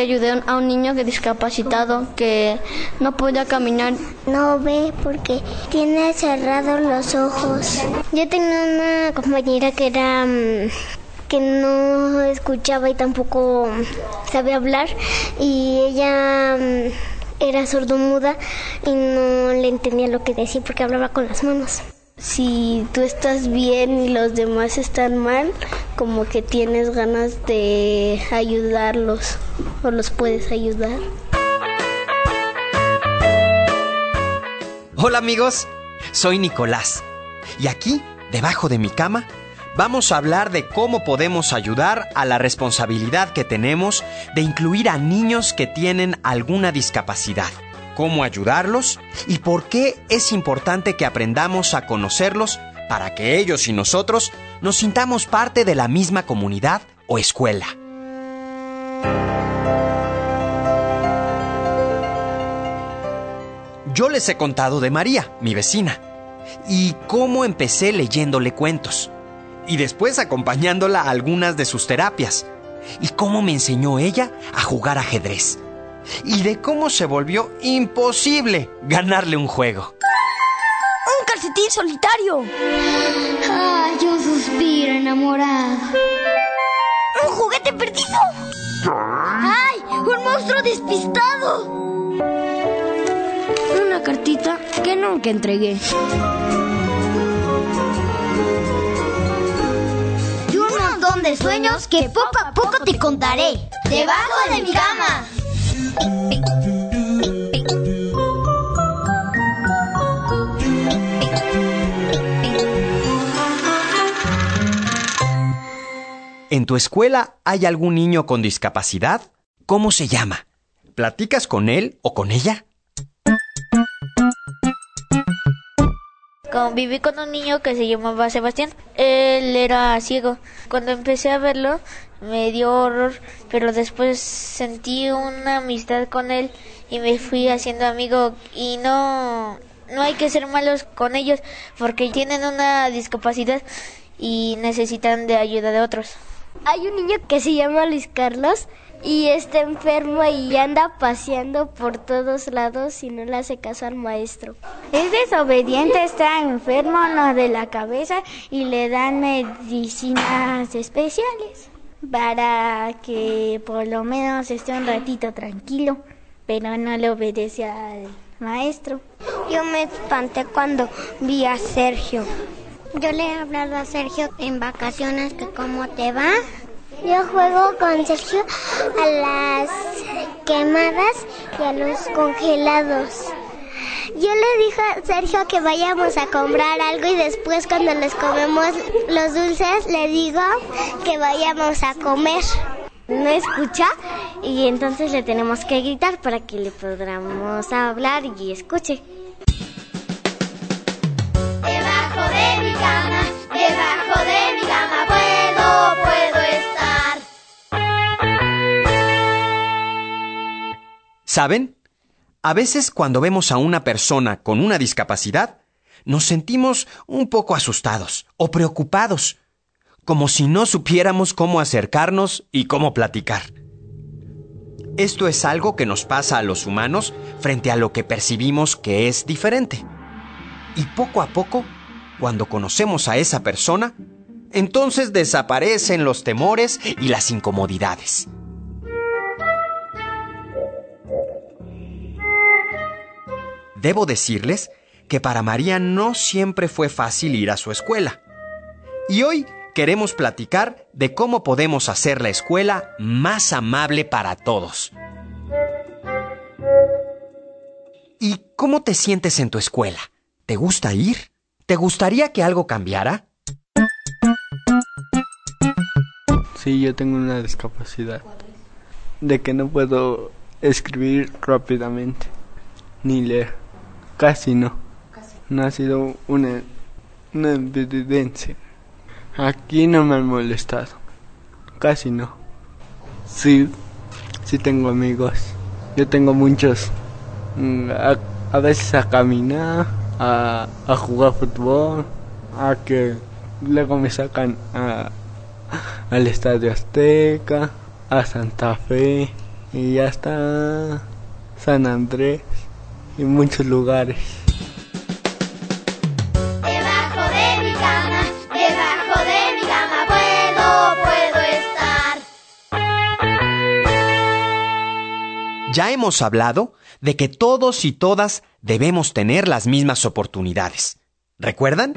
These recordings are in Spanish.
día ayudé a un niño que discapacitado que no podía caminar. No ve porque tiene cerrados los ojos. Yo tenía una compañera que era mm, que no escuchaba y tampoco sabía hablar y ella mm, era sordomuda y no le entendía lo que decía porque hablaba con las manos si tú estás bien y los demás están mal, como que tienes ganas de ayudarlos o los puedes ayudar. Hola amigos, soy Nicolás y aquí, debajo de mi cama, vamos a hablar de cómo podemos ayudar a la responsabilidad que tenemos de incluir a niños que tienen alguna discapacidad cómo ayudarlos y por qué es importante que aprendamos a conocerlos para que ellos y nosotros nos sintamos parte de la misma comunidad o escuela. Yo les he contado de María, mi vecina, y cómo empecé leyéndole cuentos, y después acompañándola a algunas de sus terapias, y cómo me enseñó ella a jugar ajedrez y de cómo se volvió imposible ganarle un juego. ¡Un calcetín solitario! ¡Ay, yo suspiro enamorado! ¡Un juguete perdido! ¡Ay, un monstruo despistado! Cartita que nunca entregué. Y un montón de sueños que poco a poco te contaré. Debajo de mi cama. ¿En tu escuela hay algún niño con discapacidad? ¿Cómo se llama? ¿Platicas con él o con ella? Conviví con un niño que se llamaba Sebastián. Él era ciego. Cuando empecé a verlo, me dio horror, pero después sentí una amistad con él y me fui haciendo amigo y no no hay que ser malos con ellos porque tienen una discapacidad y necesitan de ayuda de otros. Hay un niño que se llama Luis Carlos y está enfermo y anda paseando por todos lados y no le hace caso al maestro. Es desobediente, está enfermo no de la cabeza y le dan medicinas especiales para que por lo menos esté un ratito tranquilo, pero no le obedece al maestro. Yo me espanté cuando vi a Sergio. Yo le he hablado a Sergio en vacaciones que cómo te va. Yo juego con Sergio a las quemadas y a los congelados. Yo le dije a Sergio que vayamos a comprar algo y después cuando les comemos los dulces le digo que vayamos a comer. No escucha y entonces le tenemos que gritar para que le podamos hablar y escuche. ¿Saben? A veces cuando vemos a una persona con una discapacidad, nos sentimos un poco asustados o preocupados, como si no supiéramos cómo acercarnos y cómo platicar. Esto es algo que nos pasa a los humanos frente a lo que percibimos que es diferente. Y poco a poco, cuando conocemos a esa persona, entonces desaparecen los temores y las incomodidades. Debo decirles que para María no siempre fue fácil ir a su escuela. Y hoy queremos platicar de cómo podemos hacer la escuela más amable para todos. ¿Y cómo te sientes en tu escuela? ¿Te gusta ir? ¿Te gustaría que algo cambiara? Sí, yo tengo una discapacidad de que no puedo escribir rápidamente ni leer. Casi no. No ha sido una, una evidencia. Aquí no me han molestado. Casi no. Sí, sí tengo amigos. Yo tengo muchos. Mm, A, a veces a caminar, a, a jugar fútbol, a que luego me sacan a, al Estadio Azteca, a Santa Fe. y ya está San Andrés y muchos lugares. Debajo de mi cama, debajo de mi cama puedo, puedo estar. Ya hemos hablado de que todos y todas debemos tener las mismas oportunidades. ¿Recuerdan?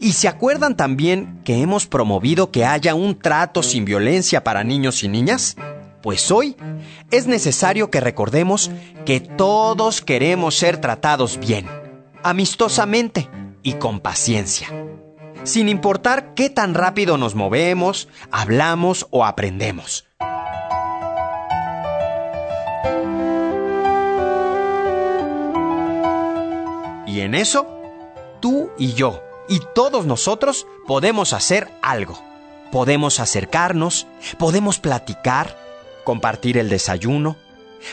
¿Y se acuerdan también que hemos promovido que haya un trato sin violencia para niños y niñas? Pues hoy es necesario que recordemos que todos queremos ser tratados bien, amistosamente y con paciencia, sin importar qué tan rápido nos movemos, hablamos o aprendemos. Y en eso, tú y yo y todos nosotros podemos hacer algo. Podemos acercarnos, podemos platicar, compartir el desayuno,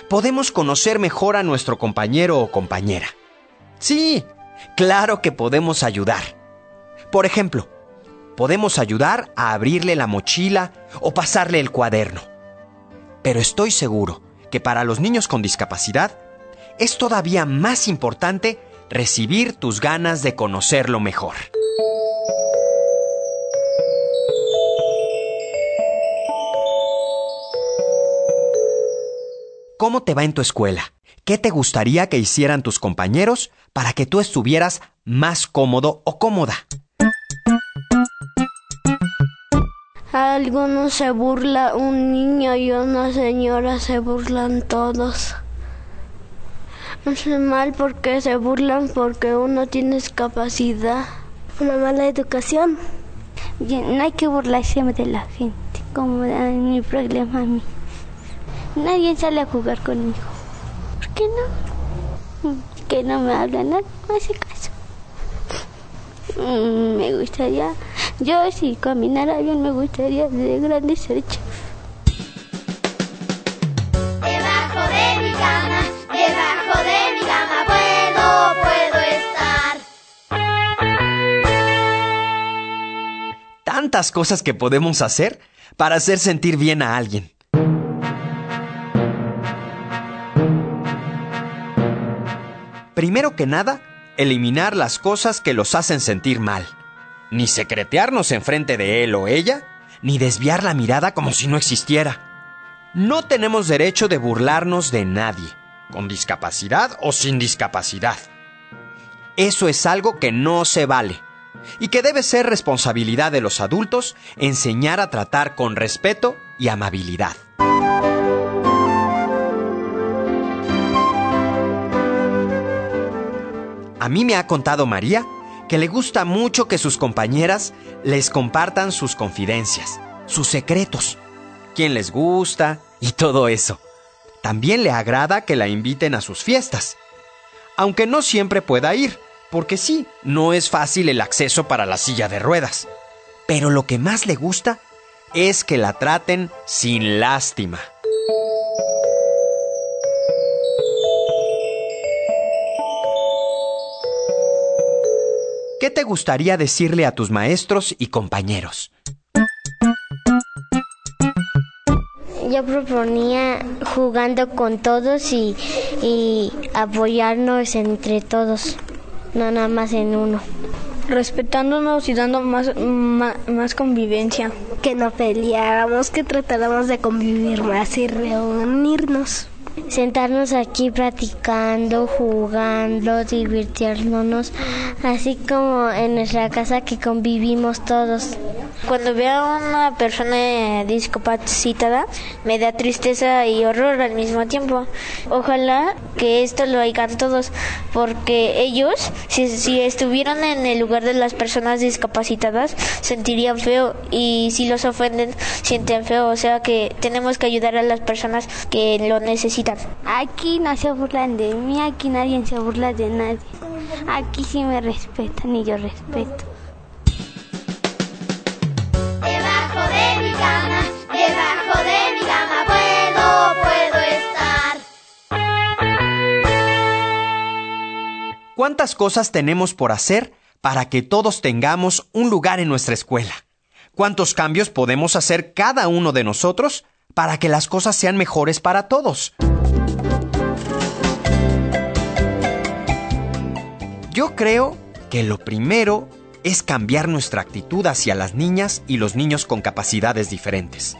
podemos conocer mejor a nuestro compañero o compañera. Sí, claro que podemos ayudar. Por ejemplo, podemos ayudar a abrirle la mochila o pasarle el cuaderno. Pero estoy seguro que para los niños con discapacidad es todavía más importante recibir tus ganas de conocerlo mejor. ¿Cómo te va en tu escuela? ¿Qué te gustaría que hicieran tus compañeros para que tú estuvieras más cómodo o cómoda? Algunos se burla un niño y una señora se burlan todos. Es mal porque se burlan porque uno tiene discapacidad. Una mala educación. No hay que burlarse de la gente, como es mi problema a mí. Nadie sale a jugar conmigo. ¿Por qué no? Que no me hablan, no me hace caso. Mm, me gustaría, yo si caminara bien me gustaría de grande ser chef. Debajo de mi cama, debajo de mi cama puedo, puedo estar. Tantas cosas que podemos hacer para hacer sentir bien a alguien. Primero que nada, eliminar las cosas que los hacen sentir mal. Ni secretearnos enfrente de él o ella, ni desviar la mirada como si no existiera. No tenemos derecho de burlarnos de nadie, con discapacidad o sin discapacidad. Eso es algo que no se vale y que debe ser responsabilidad de los adultos enseñar a tratar con respeto y amabilidad. A mí me ha contado María que le gusta mucho que sus compañeras les compartan sus confidencias, sus secretos, quién les gusta y todo eso. También le agrada que la inviten a sus fiestas, aunque no siempre pueda ir, porque sí, no es fácil el acceso para la silla de ruedas. Pero lo que más le gusta es que la traten sin lástima. ¿Qué te gustaría decirle a tus maestros y compañeros? Yo proponía jugando con todos y, y apoyarnos entre todos, no nada más en uno. Respetándonos y dando más, ma- más, convivencia. Que no peleáramos, que tratáramos de convivir más y reunirnos. Sentarnos aquí platicando, jugando, divirtiéndonos, así como en nuestra casa que convivimos todos. Cuando veo a una persona discapacitada, me da tristeza y horror al mismo tiempo. Ojalá que esto lo hagan todos, porque ellos, si, si estuvieran en el lugar de las personas discapacitadas, sentirían feo y si los ofenden, sienten feo. O sea que tenemos que ayudar a las personas que lo necesitan. Aquí no se burlan de mí, aquí nadie se burla de nadie. Aquí sí me respetan y yo respeto. ¿Cuántas cosas tenemos por hacer para que todos tengamos un lugar en nuestra escuela? cuántos cambios podemos hacer cada uno de nosotros para que las cosas sean mejores para todos. Yo creo que lo primero es cambiar nuestra actitud hacia las niñas y los niños con capacidades diferentes.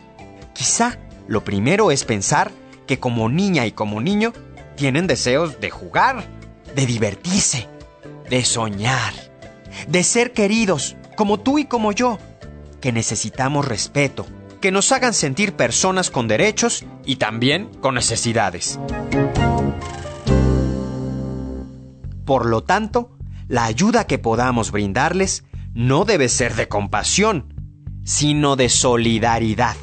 Quizá lo primero es pensar que como niña y como niño tienen deseos de jugar, de divertirse, de soñar, de ser queridos, como tú y como yo, que necesitamos respeto, que nos hagan sentir personas con derechos y también con necesidades. Por lo tanto, la ayuda que podamos brindarles no debe ser de compasión, sino de solidaridad.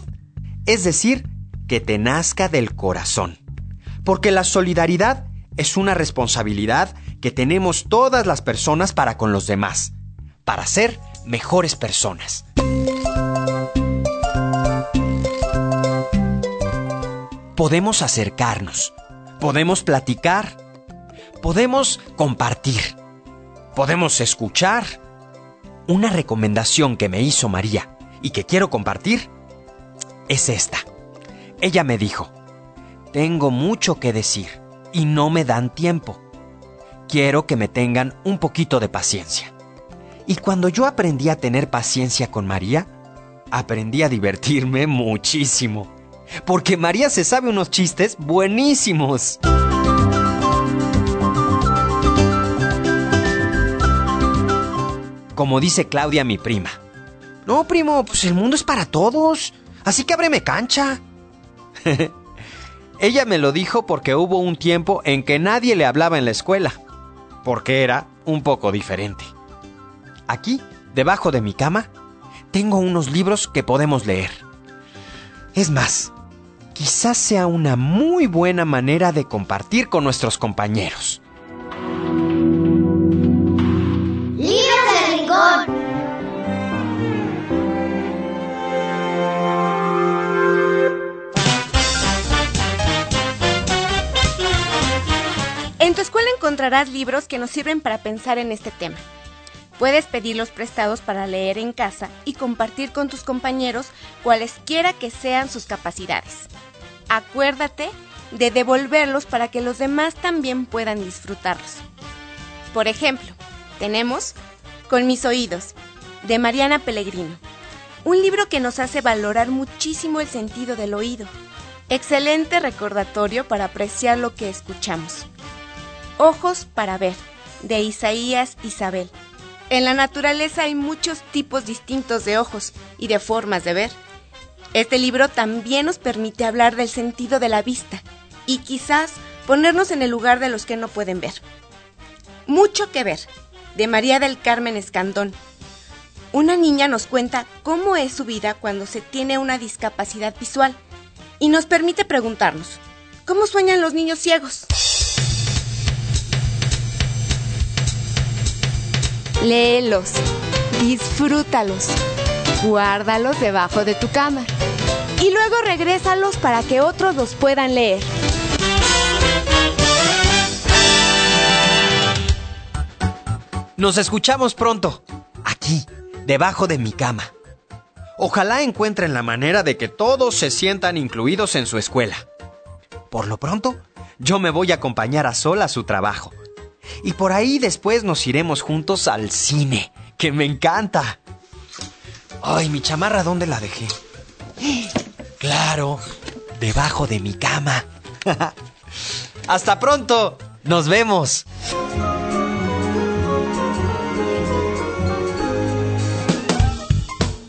Es decir, que te nazca del corazón. Porque la solidaridad es una responsabilidad que tenemos todas las personas para con los demás, para ser mejores personas. Podemos acercarnos, podemos platicar, podemos compartir, podemos escuchar. Una recomendación que me hizo María y que quiero compartir es esta. Ella me dijo, tengo mucho que decir y no me dan tiempo. Quiero que me tengan un poquito de paciencia. Y cuando yo aprendí a tener paciencia con María, aprendí a divertirme muchísimo. Porque María se sabe unos chistes buenísimos. Como dice Claudia, mi prima. No, primo, pues el mundo es para todos. Así que ábreme cancha. Ella me lo dijo porque hubo un tiempo en que nadie le hablaba en la escuela, porque era un poco diferente. Aquí, debajo de mi cama, tengo unos libros que podemos leer. Es más, quizás sea una muy buena manera de compartir con nuestros compañeros. Encontrarás libros que nos sirven para pensar en este tema. Puedes pedirlos prestados para leer en casa y compartir con tus compañeros cualesquiera que sean sus capacidades. Acuérdate de devolverlos para que los demás también puedan disfrutarlos. Por ejemplo, tenemos Con mis oídos, de Mariana Pellegrino, un libro que nos hace valorar muchísimo el sentido del oído. Excelente recordatorio para apreciar lo que escuchamos. Ojos para ver, de Isaías Isabel. En la naturaleza hay muchos tipos distintos de ojos y de formas de ver. Este libro también nos permite hablar del sentido de la vista y quizás ponernos en el lugar de los que no pueden ver. Mucho que ver, de María del Carmen Escandón. Una niña nos cuenta cómo es su vida cuando se tiene una discapacidad visual y nos permite preguntarnos, ¿cómo sueñan los niños ciegos? Léelos, disfrútalos, guárdalos debajo de tu cama y luego regrésalos para que otros los puedan leer. Nos escuchamos pronto, aquí, debajo de mi cama. Ojalá encuentren la manera de que todos se sientan incluidos en su escuela. Por lo pronto, yo me voy a acompañar a Sol a su trabajo. Y por ahí después nos iremos juntos al cine, que me encanta. Ay, mi chamarra, ¿dónde la dejé? Claro, debajo de mi cama. Hasta pronto. Nos vemos.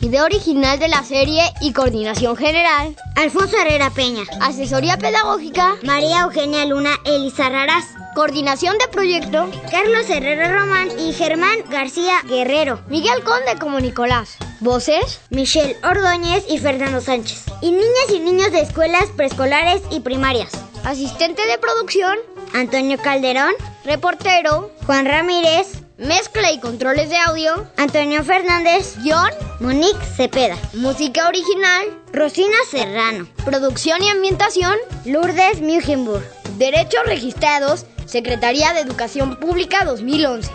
Idea original de la serie y coordinación general. Alfonso Herrera Peña. Asesoría pedagógica. María Eugenia Luna Elisa Raraz. Coordinación de proyecto. Carlos Herrera Román y Germán García Guerrero. Miguel Conde como Nicolás. Voces. Michelle Ordóñez y Fernando Sánchez. Y niñas y niños de escuelas preescolares y primarias. Asistente de producción. Antonio Calderón. Reportero. Juan Ramírez. Mezcla y controles de audio. Antonio Fernández. Guión. Monique Cepeda. Música original. Rosina Serrano. Producción y ambientación. Lourdes Mugenburg. Derechos registrados. Secretaría de Educación Pública 2011.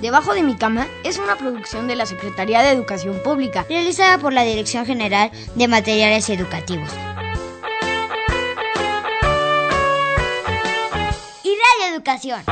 Debajo de mi cama es una producción de la Secretaría de Educación Pública, realizada por la Dirección General de Materiales Educativos. Y Radio Educación.